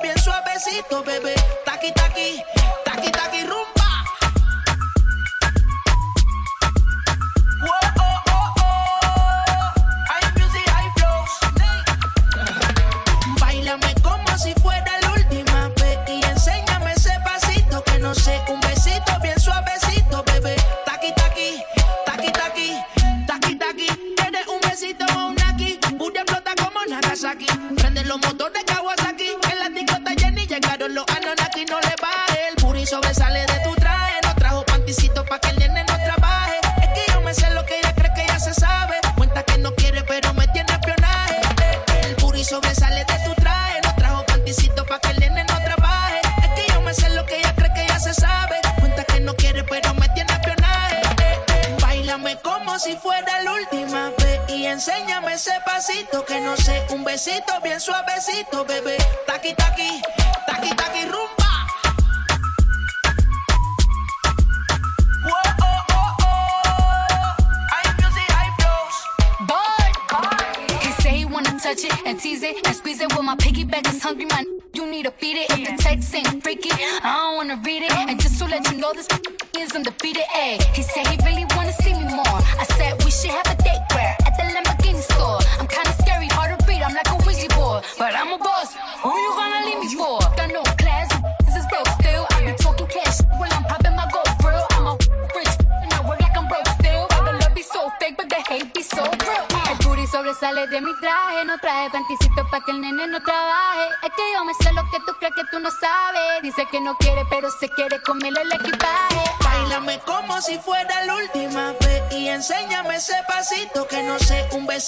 bien suavecito, bebé. Taqui, taqui, taqui, taqui, rumbo.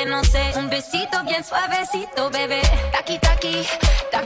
Un besito bien suavecito, bebé. Taki, taki, taki,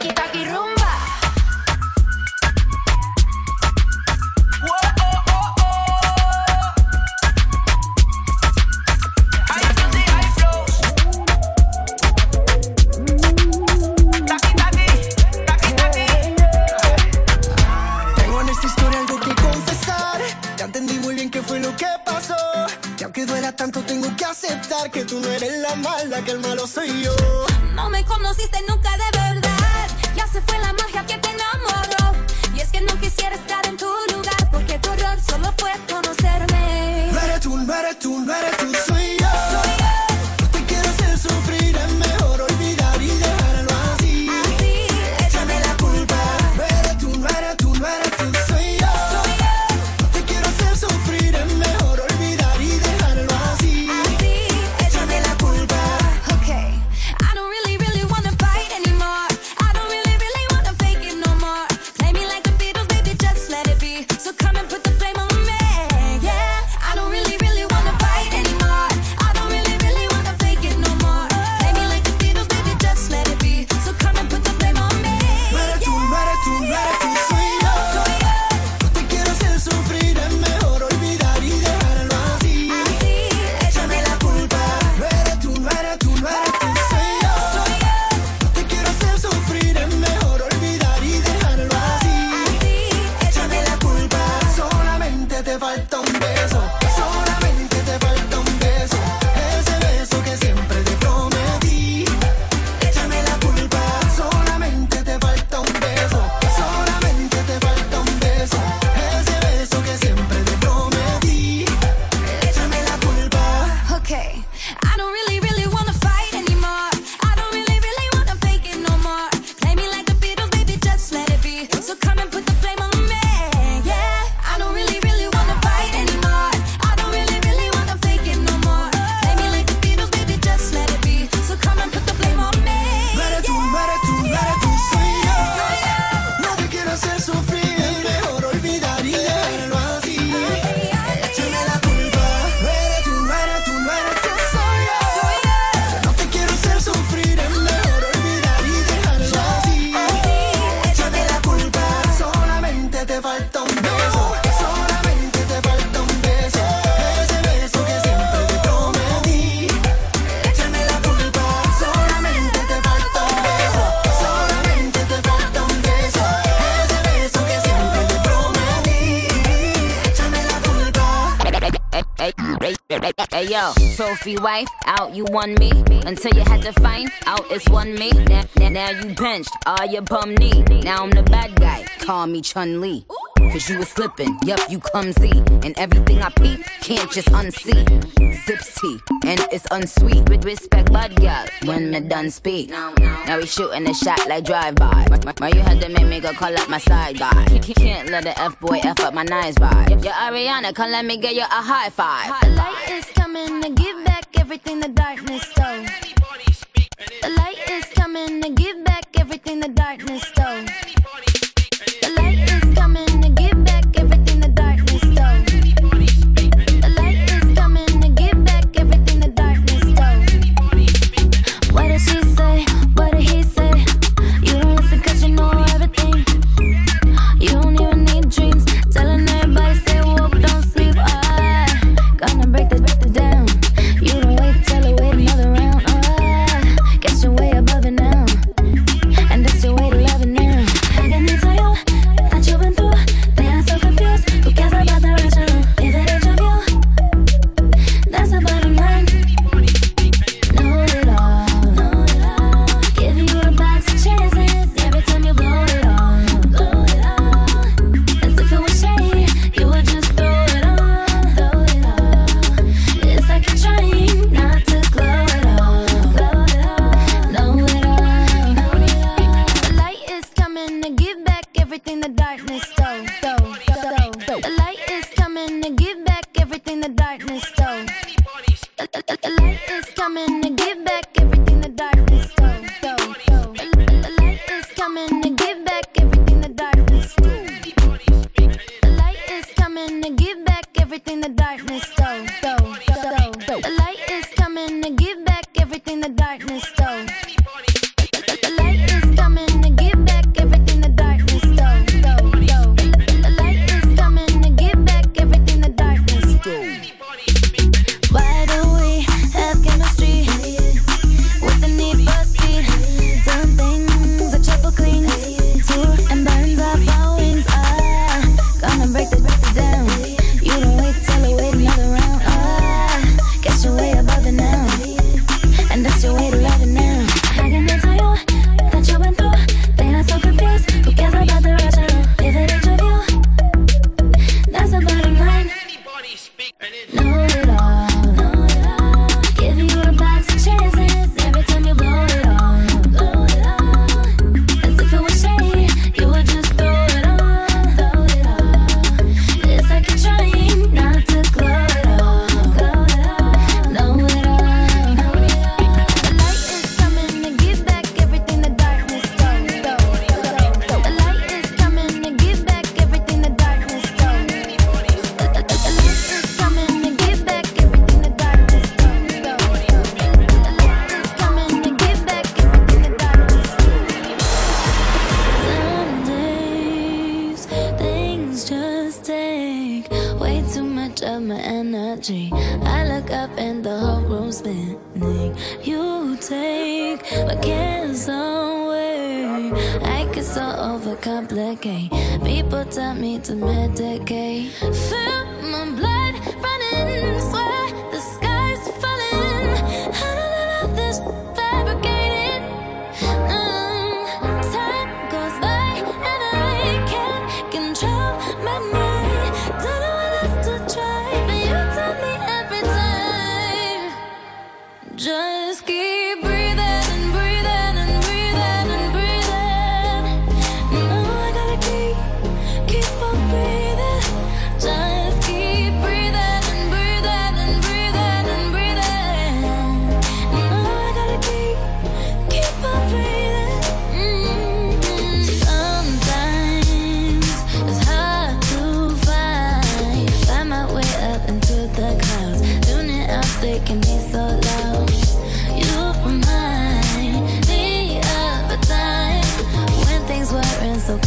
Trophy wife, out you won me. Until you had to find out it's one me. Now, now, now you benched all your bum knee. Now I'm the bad guy, call me Chun Li. Cause you was slipping, yup, you clumsy. And everything I peep, can't just unsee. Zips tea, and it's unsweet. With respect, bud girl, when me done speak. Now we shooting a shot like drive-by. Why you had to make me go call up my side guy? Can't let the F-boy F up my nice vibe. Yo, Ariana, come let me get you a high five. The light is coming to give back everything the darkness stole. The light is coming to give back everything the darkness stole.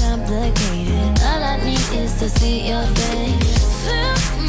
Complicated. All I need is to see your face.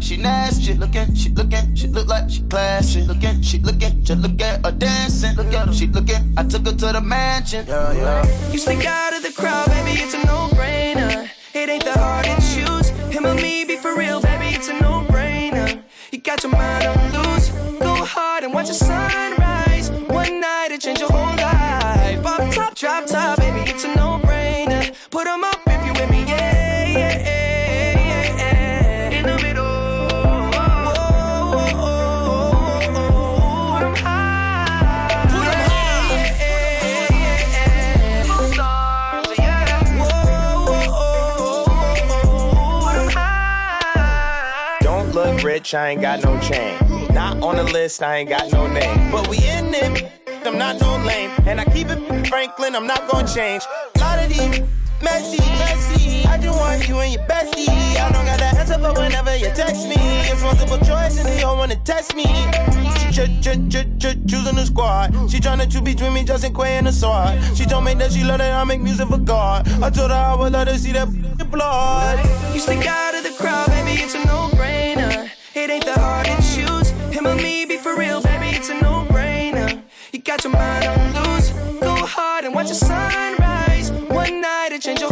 Like she nasty. Looking, she looking, she look like she classy. Looking, she looking, just look at her dancing. Look at her, she looking. I took her to the mansion. Yeah, yeah. You stick out of the crowd, baby, it's a no-brainer. It ain't the hard to choose. Him or me, be for real, baby, it's a no-brainer. You got your mind on loose. Go hard and watch your sunrise. watch, I ain't got no chain. Not on the list, I ain't got no name. But we in it, I'm not no lame. And I keep it Franklin, I'm not gonna change. A lot of these messy, messy. I just want you and your bestie. I don't got that answer for whenever you text me. It's multiple choice and they don't wanna test me. She ch- ch- ch- ch- choosing the squad. She tryna choose between me, Justin Quavo and the sword. She told me that she love that I make music for God. I told her I would let her see that blood. You stick out of the crowd, baby, it's a no-brainer. It ain't that hard to choose. Him or me, be for real, baby, it's a no brainer. You got your mind on loose. Go hard and watch the sunrise. One night, it change your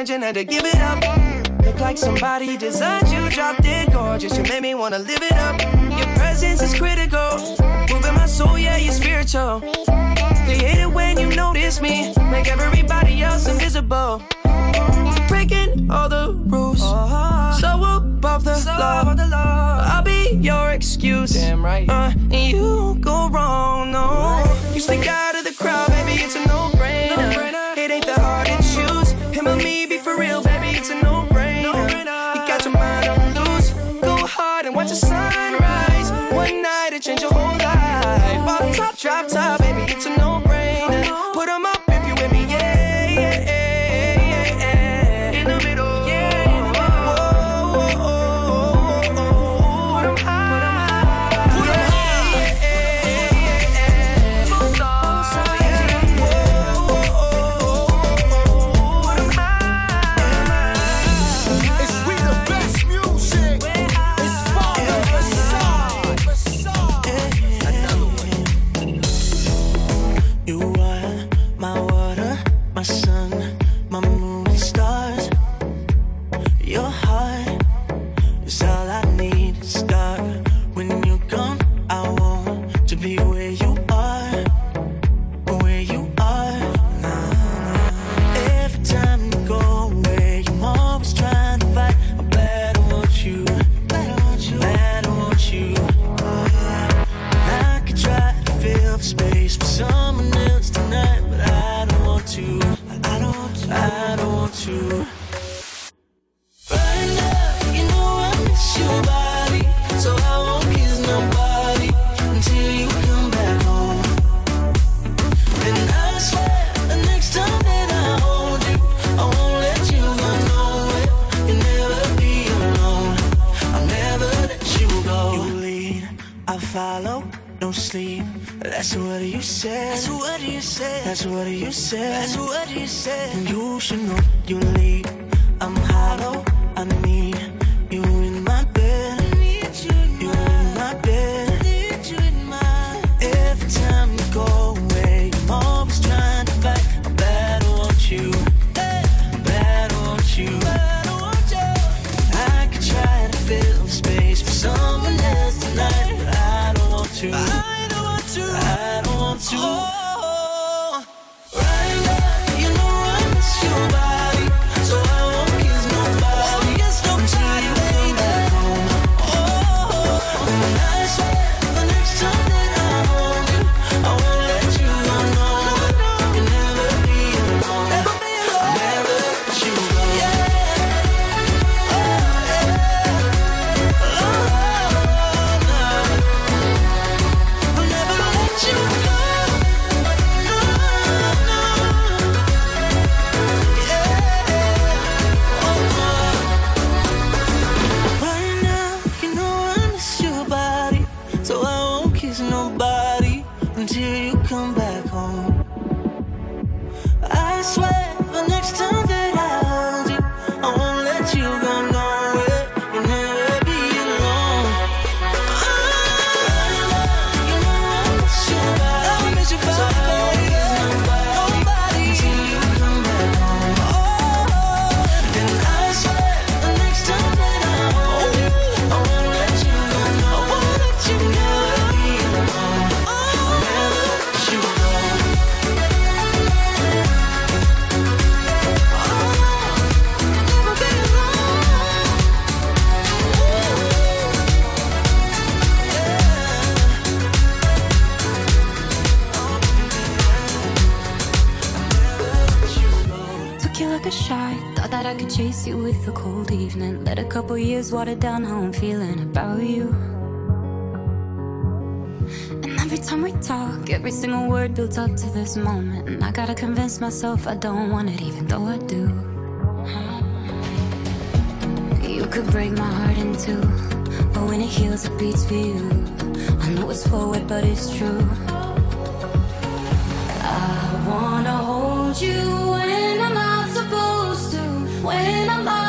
attention, had to give it up. Look like somebody designed you, dropped it gorgeous. You made me wanna live it up. Your presence is critical, moving my soul, yeah, you're spiritual. They hate it when you notice me, make everybody else invisible. Breaking all the rules, so above the law. I'll be your excuse, damn right. Uh, and you go wrong, no. You stick out of the crowd, baby, it's a no-brainer. It ain't the hardest me, be for real, baby, it's a no brainer. You got your mind on loose, go hard and watch the sunrise. One night, it changed your whole life. Off top, drop top, baby, it's a no brainer. Put on my years water down how I'm feeling about you. And every time we talk, every single word builds up to this moment. And I gotta convince myself I don't want it, even though I do. You could break my heart in two, but when it heals, it beats for you. I know it's forward, but it's true. I wanna hold you when I'm not supposed to. When I'm lying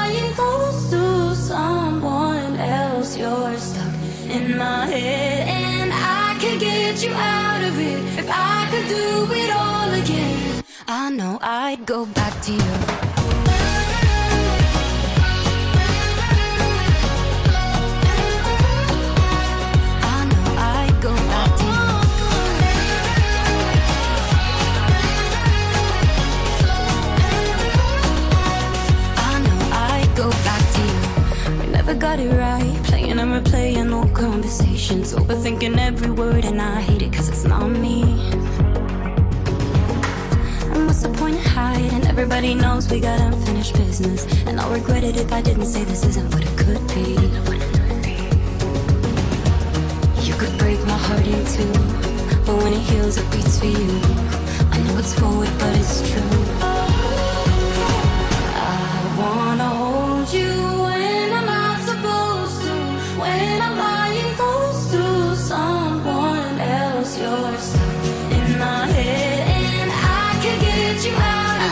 my head, and I can get you out of it if I could do it all again. I know I'd go back to you. I know I'd conversations. Overthinking every word, and I hate it cause it's not me. And what's the point of hiding? Everybody knows we got unfinished business. And I'll regret it if I didn't say this isn't what it could be. You could break my heart in two, but when it heals, it beats for you. I know it's forward, but it's true. I wanna hold you when I'm not supposed to. When I'm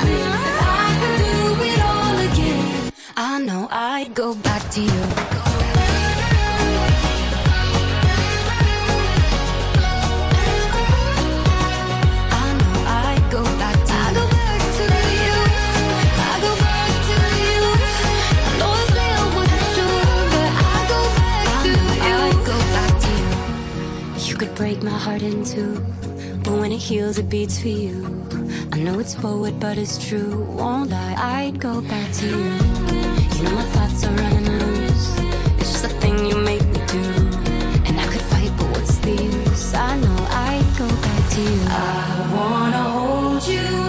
to you. I know I'd go back to you I'd go back to you I'll always be you I'd go back to you I'd go back to you You could break my heart in two, but when it heals, it beats for you. I know it's forward, but it's true. Won't lie, I'd go back to you. You know my thoughts are running loose. It's just a thing you make me do, and I could fight, but what's the use? I know I'd go back to you. I wanna hold you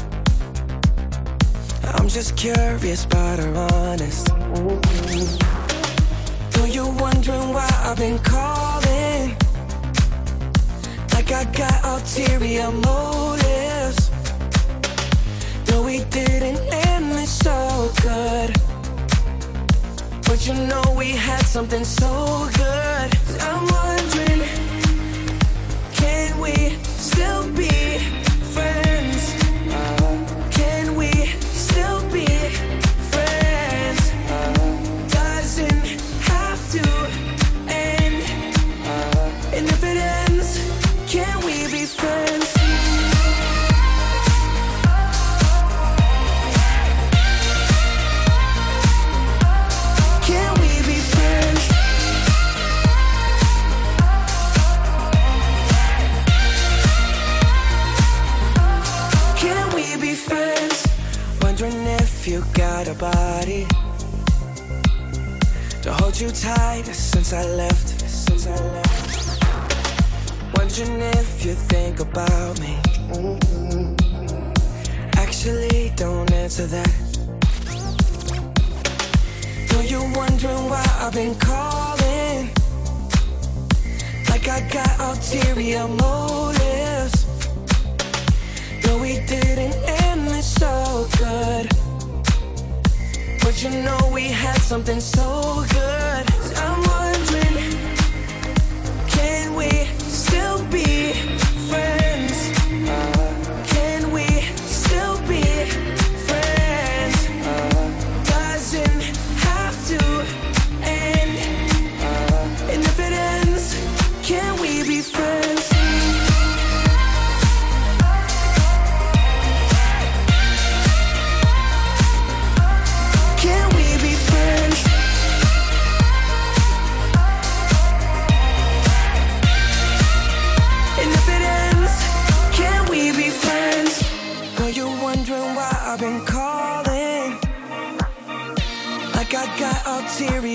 just curious, but I'm honest. Though you're wondering why I've been calling, like I got ulterior motives. Though we didn't end this so good, but you know we had something so good. I'm wondering, can we still be you tight since I left. Since I left. Wondering if you think about me. Actually, don't answer that. Though you're wondering why I've been calling, like I got ulterior motives. Though we didn't end this so good. You know we had something so good.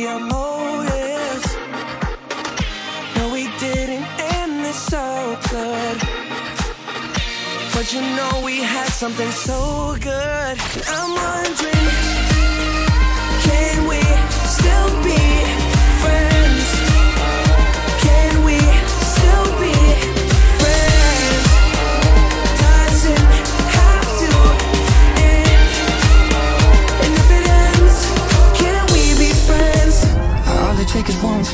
Ulterior motives. No, we didn't end this so good. But you know we had something so good. I'm wondering, can we still be friends?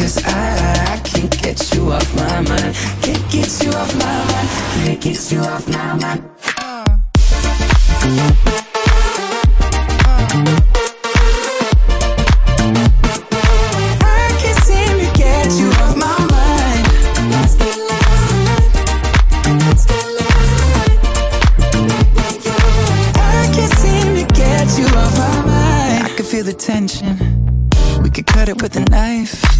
Cause I, I can't get you off my mind. Can't get you off my mind. Can't get you off my mind. I can feel the tension. We could cut it with a knife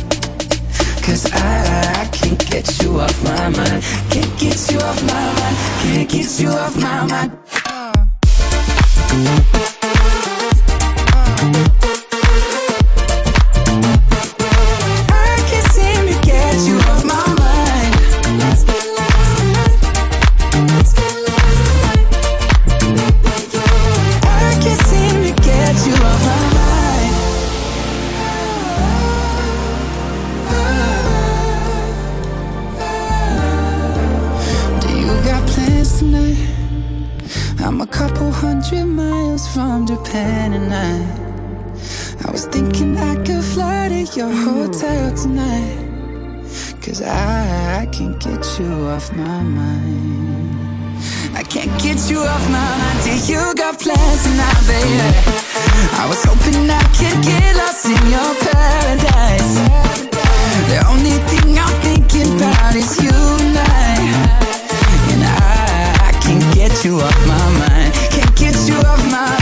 Cause I, I can't get you off my mind. Can't get you off my mind. Can't get you off my mind. I hundred miles from Japan and I I was thinking I could fly to your hotel tonight Cause I, I can't get you off my mind. I can't get you off my mind Dear, you got plans tonight, baby. I was hoping I could get lost in your paradise. The only thing I'm thinking about is you and I. And I, I can't get you off my mind minutes you have my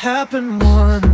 happen once.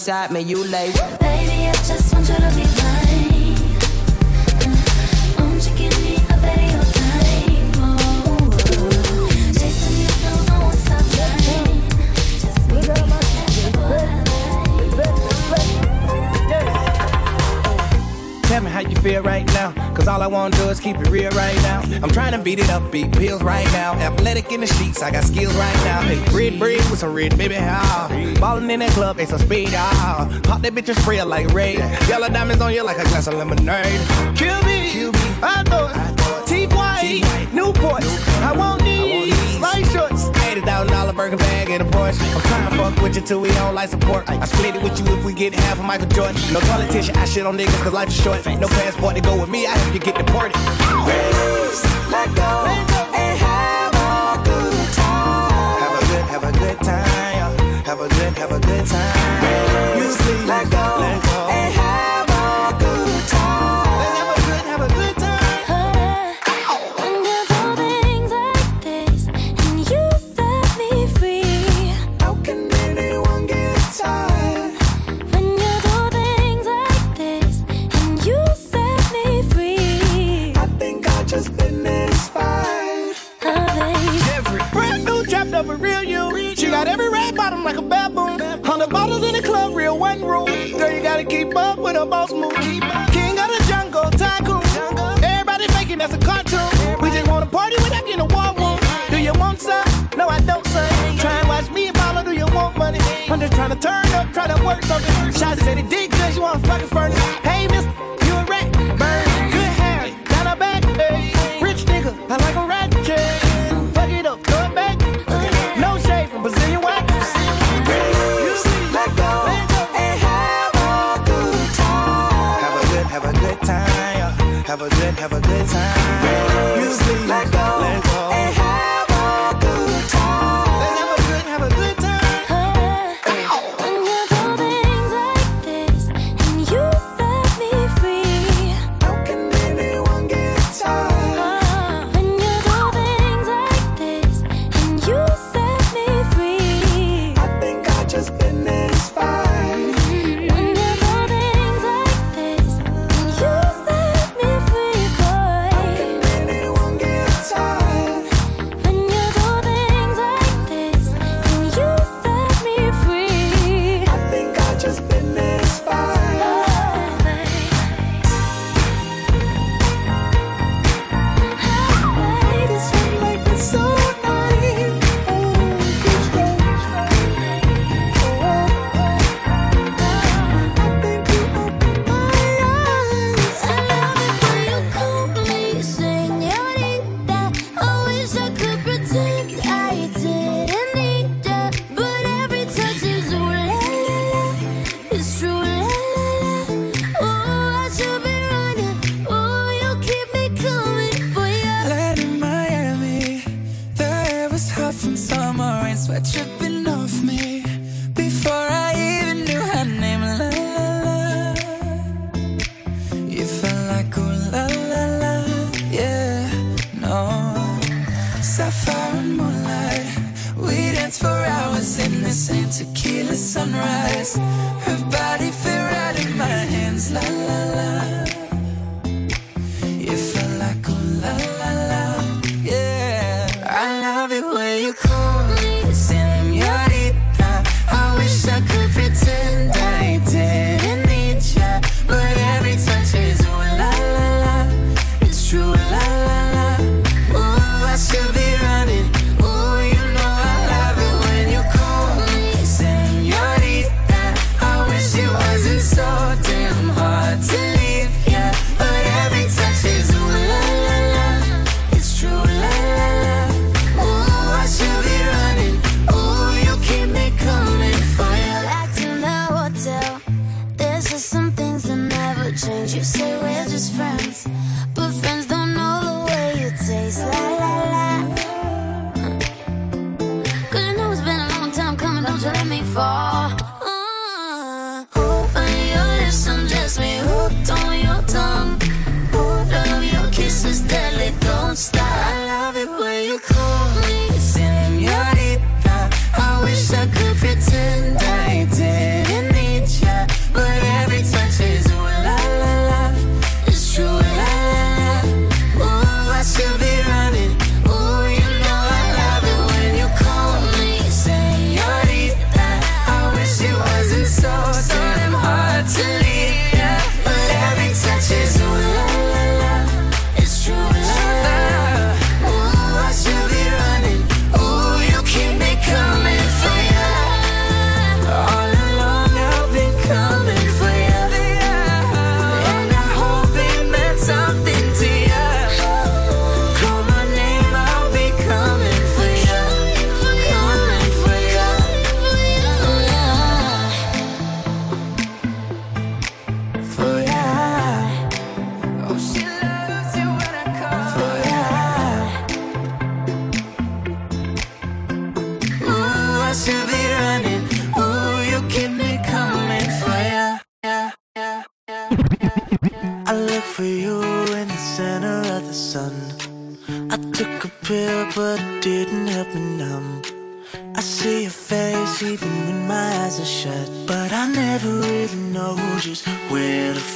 inside me, you. Baby, I just want you to be oh, Tell me how you feel right now. Cause all I wanna do is keep it real right now. I'm trying to beat it up, beat pills right now. Athletic in the streets, I got skills right now. Hey, red, red with some red, baby, how? In that club, they some speed. Ah, pop that bitch and spray like Ray. Yellow diamonds on you like a glass of lemonade. Kill me, Kill me. I thought, I. T-White, Newport. I want these, light shorts. $80,000 burger bag and a Porsche. I'm trying to fuck with you till we don't like support. I split it with you if we get half of Michael Jordan. No politician, I shit on niggas cause life is short. No passport to go with me, I have to get deported. Ladies, let go. have a good, have a good time. Music like the most move. King of the jungle, tycoon. Everybody faking that's a cartoon. We just wanna party without getting a war room. Do you want some? No, I don't, son. Try and watch me and follow. Do you want money? I'm just trying to turn up, try to work something. Shots said he did good, you wanna fucking furnace. Hey, mister.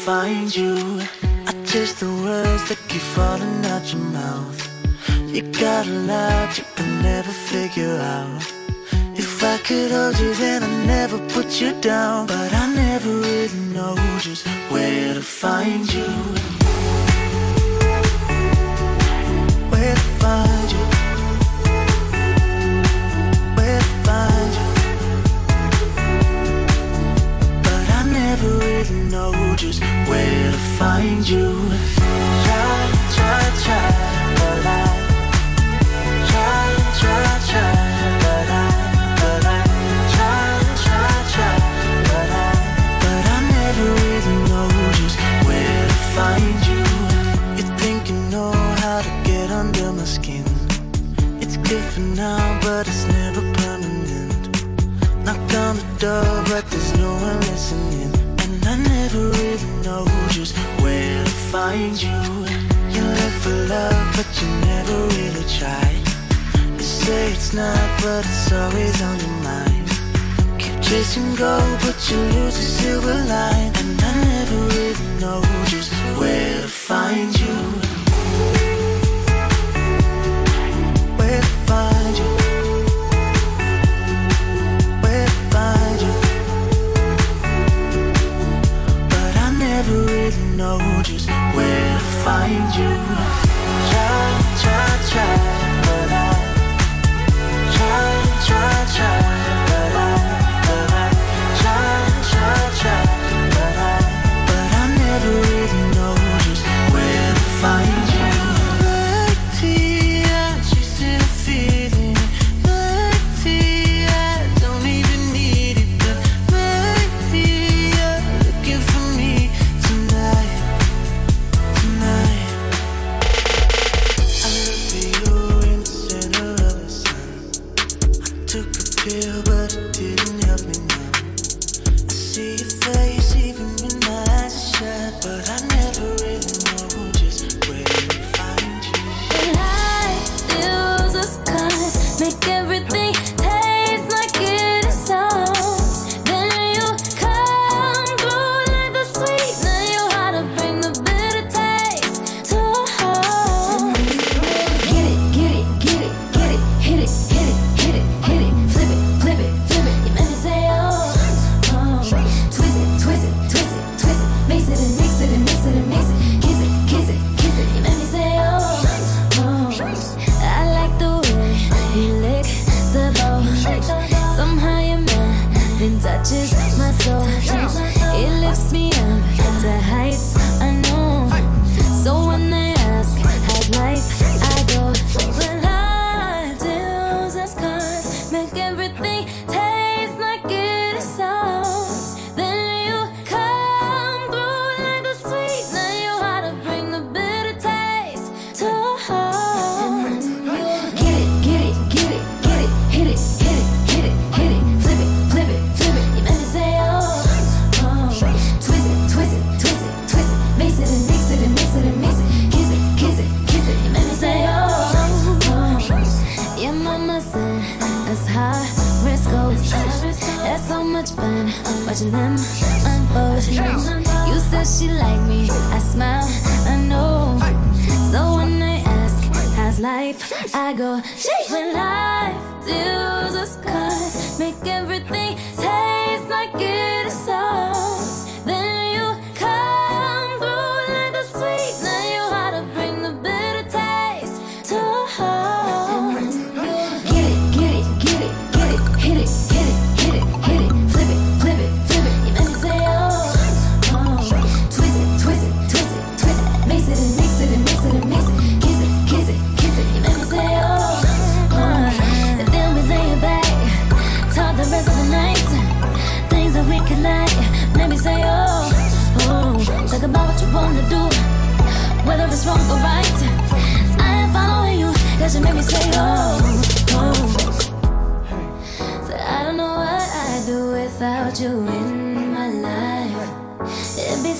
find you. I taste the words that keep falling out your mouth. You got a lot you can never figure out. If I could hold you then I'd never put you down. But I never really know just where to find you. Where to find never really know just where to find you. Try, try, try, but I try, try, try, but I, but I try, try, try, but I, but I never really know just where to find you. You think you oh, know how to get under my skin? It's good for now, but it's never permanent. Knock on the door, but there's no one listening never really know just where to find you. You look for love, but you never really try. You say it's not, but it's always on your mind. Keep chasing gold, but you lose the silver line. And I never really know just where to find you. Where to find you. know just where to find you. Try, try, try, but I try, try, try.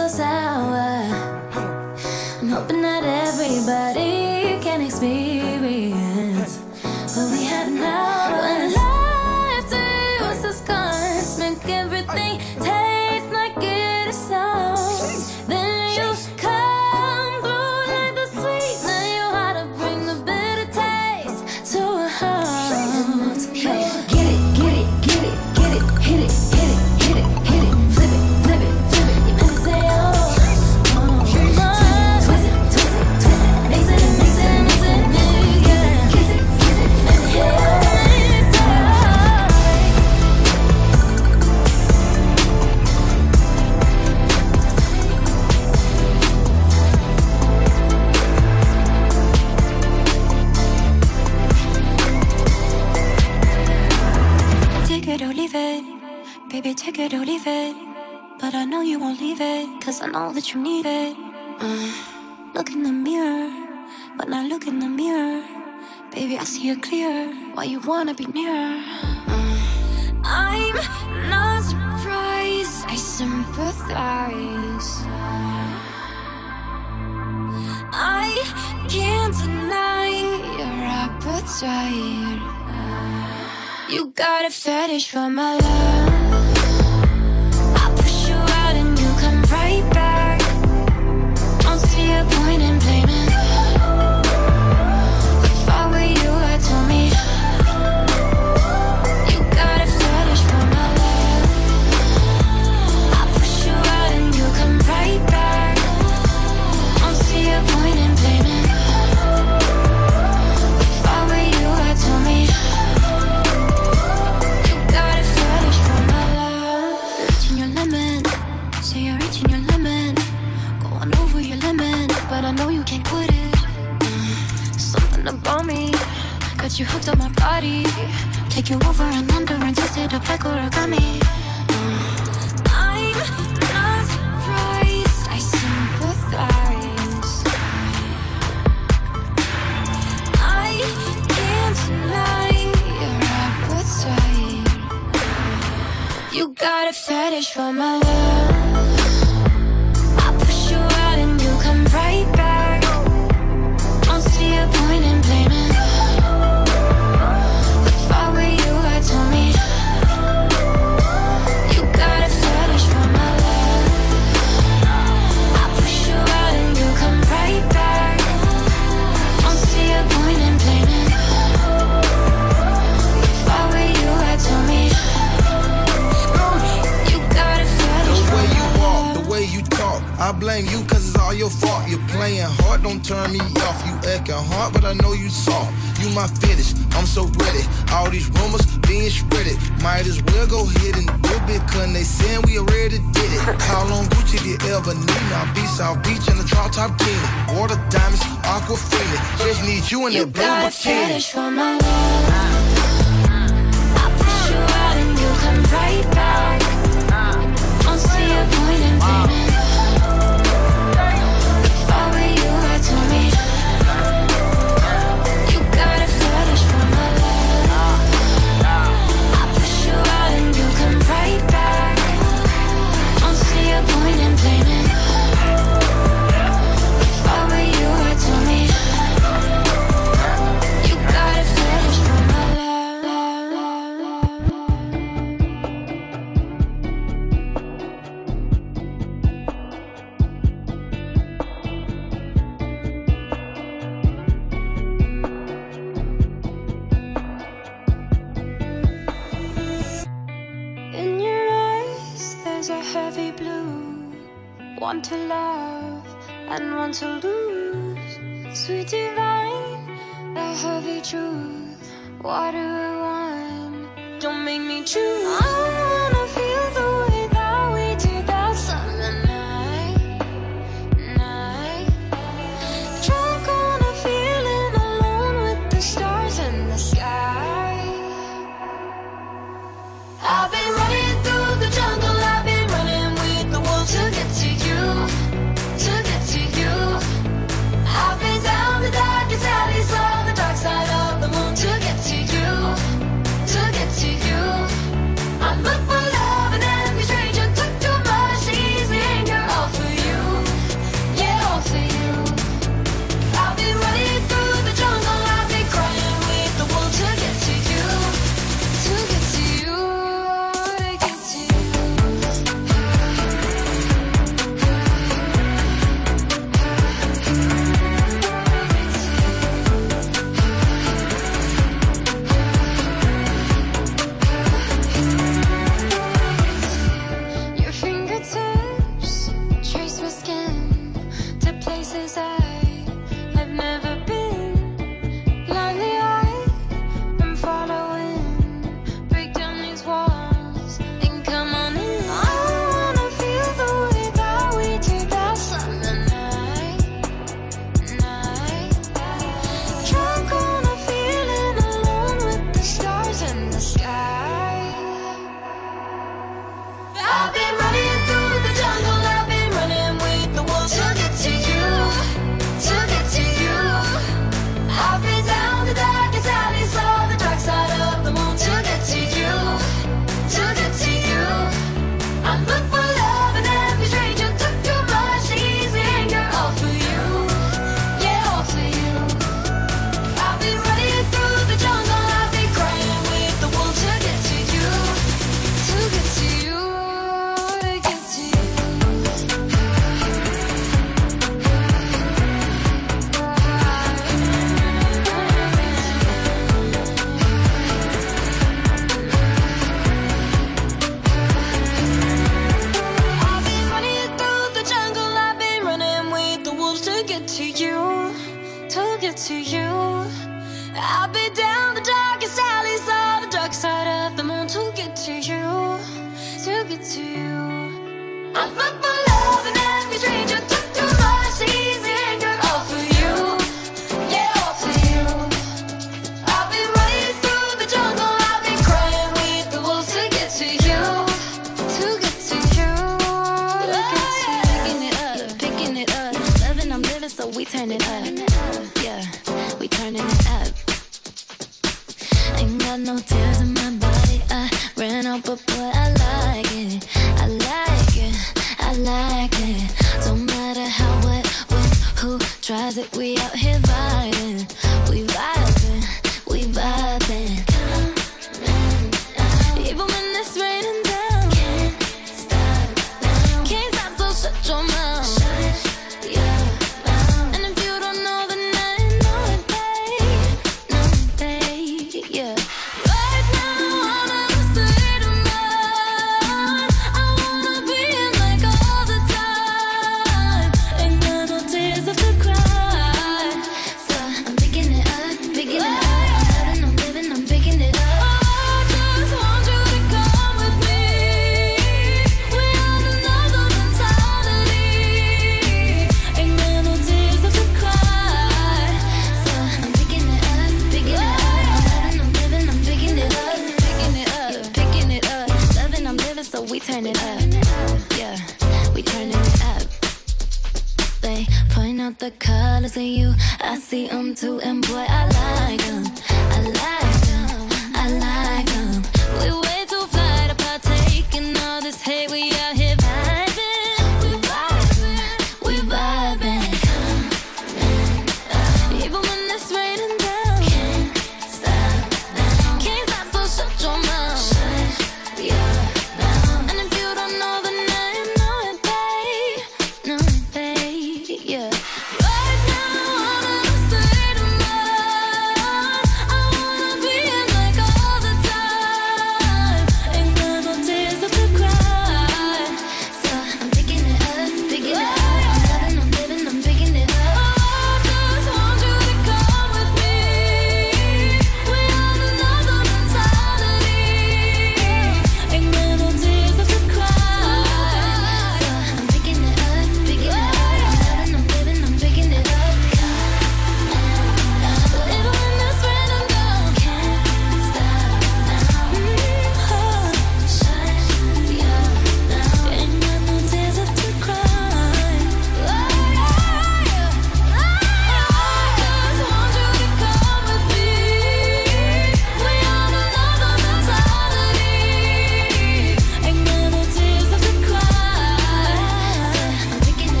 so sour. I'm hoping that that you need it. Uh, look in the mirror. but not look in the mirror, baby, I see it clear. Why you wanna be near? Uh, I'm not surprised. I sympathize. I can't deny your appetite. You got a fetish for my love. you hooked on my body. Take you over and under and twist it or a origami. Mm. I'm not surprised, I sympathize. I can't deny your appetite. You got a fetish for my love. doing you it, boo. Got a fetish for my love.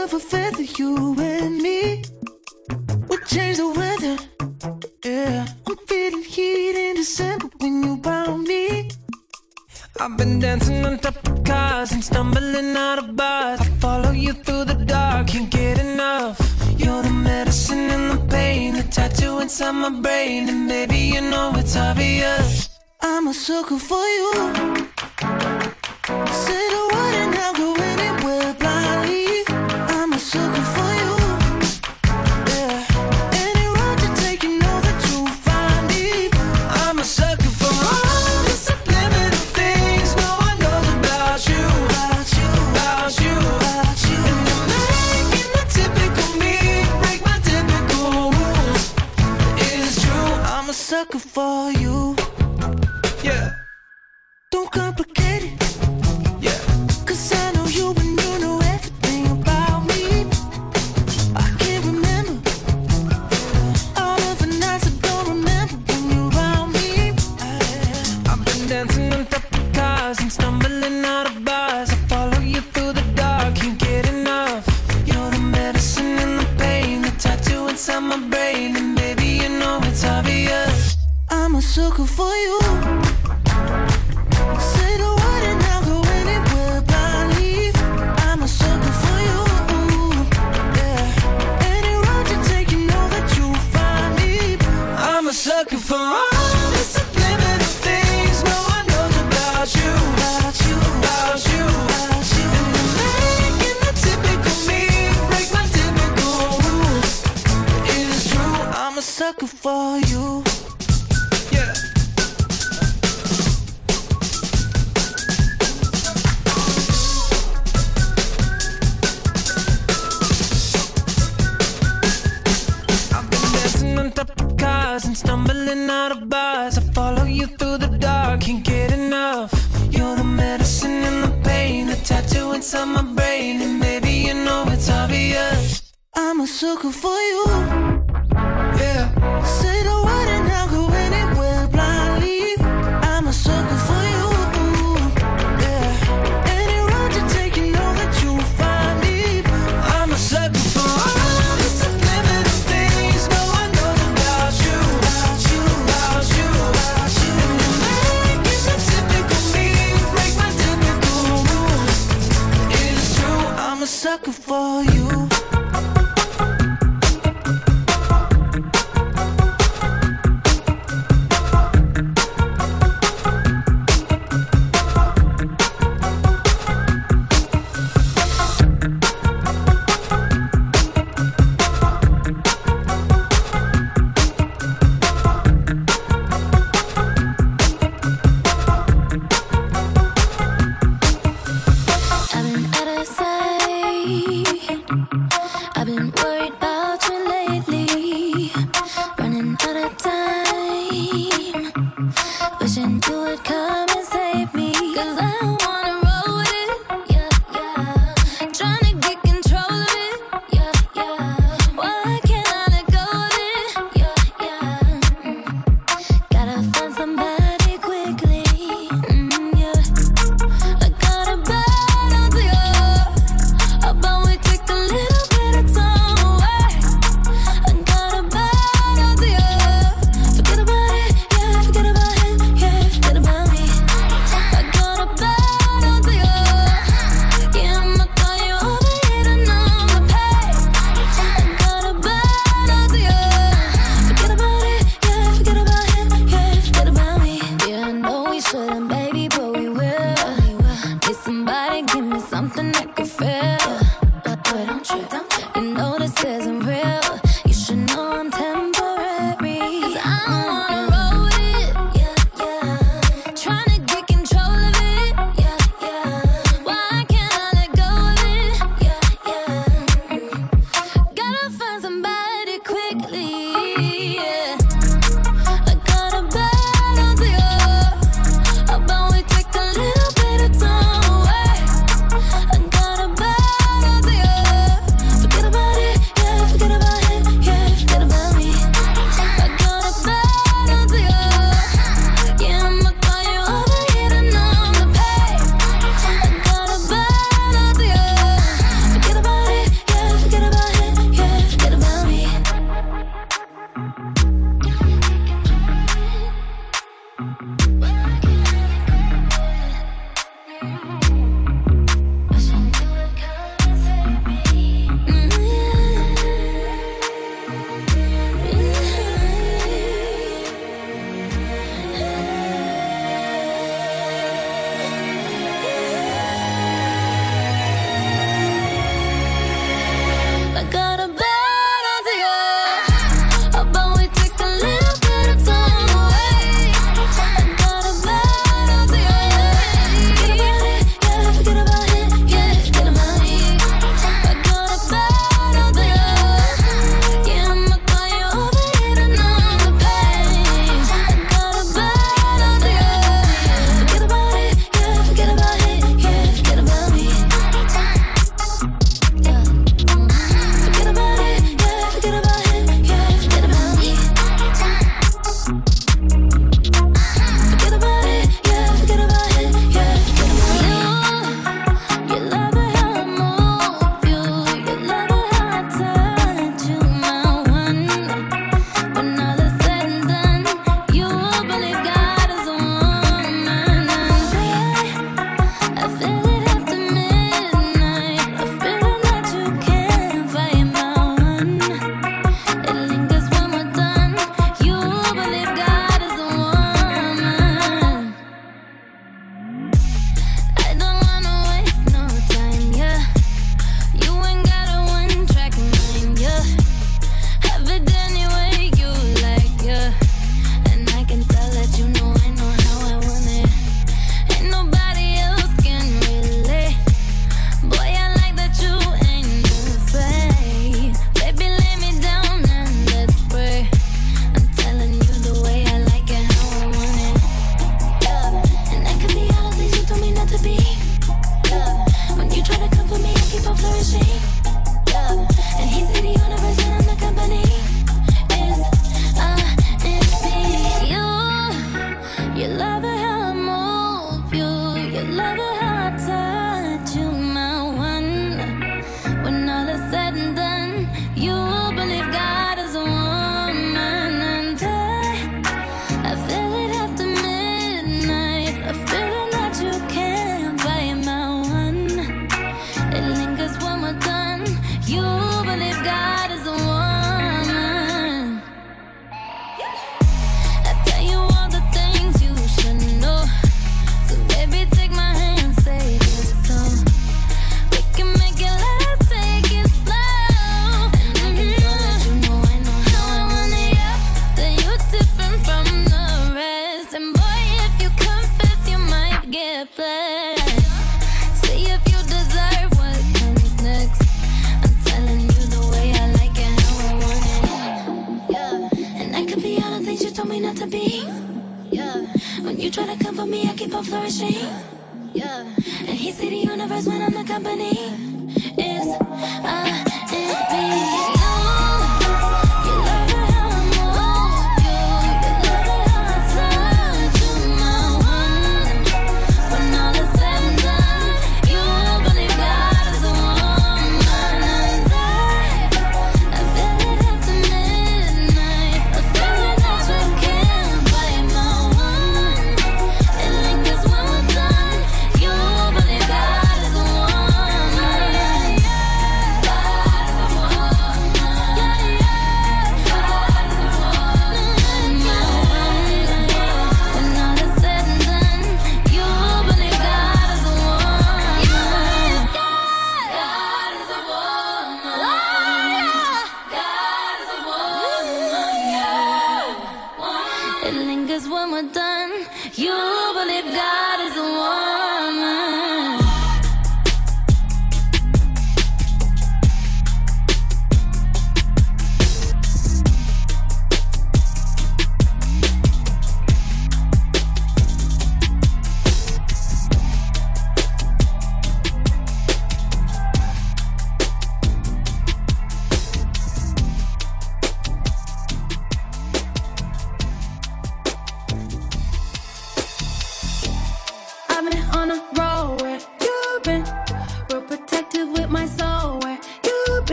A feather, you and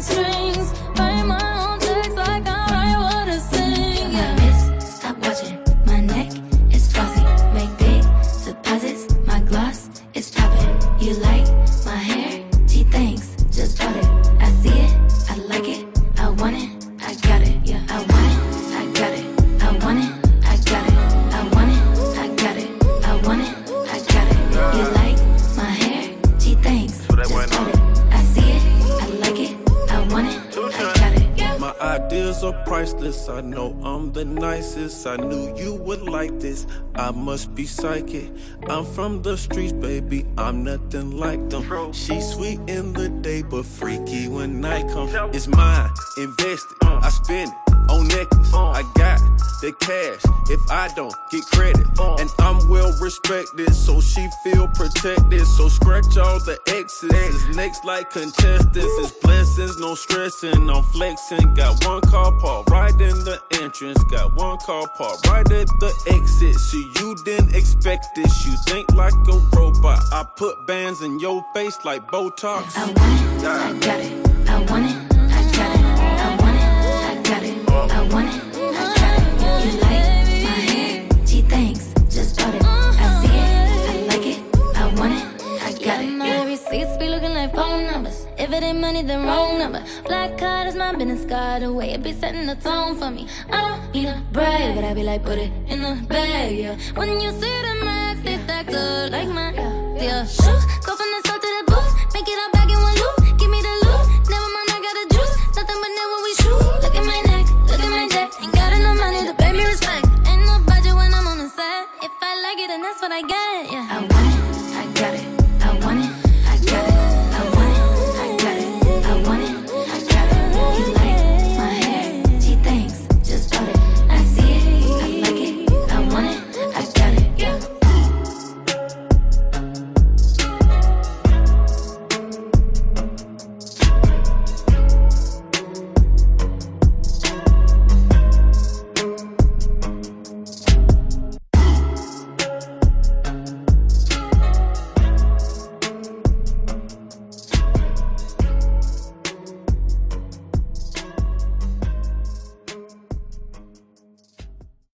calls I must be psychic. I'm from the streets, baby. I'm nothing like them. She's sweet in the day, but freaky when night comes. It's mine, invested. Mm. I spend it on necklace. Uh. I got the cash if I don't get credit. Uh. And I'm well respected, so she feel protected. So scratch all the X's. It's next like contestants. It's blessings, no stressing. I'm flexing. Got one car parked right in the entrance. Got one car parked right at the exit. So you didn't expect this. You think like a robot. I put bands in your face like Botox. I want it. I got it. I want it. It ain't money, then wrong number. Black card is my business card. The way it be setting the tone for me. I don't need a brag, but I be like, put it in the bag, yeah. When you see the max, they stack up like my yeah. Shoes go from the south to the booth. Make it all back in one loop. Give me the loot. Never mind, I got the juice. Nothing but never we shoot. Look at my neck, look at my neck. Ain't got enough money to pay me respect. Ain't no budget when I'm on the set. If I like it, then that's what I get. Yeah. I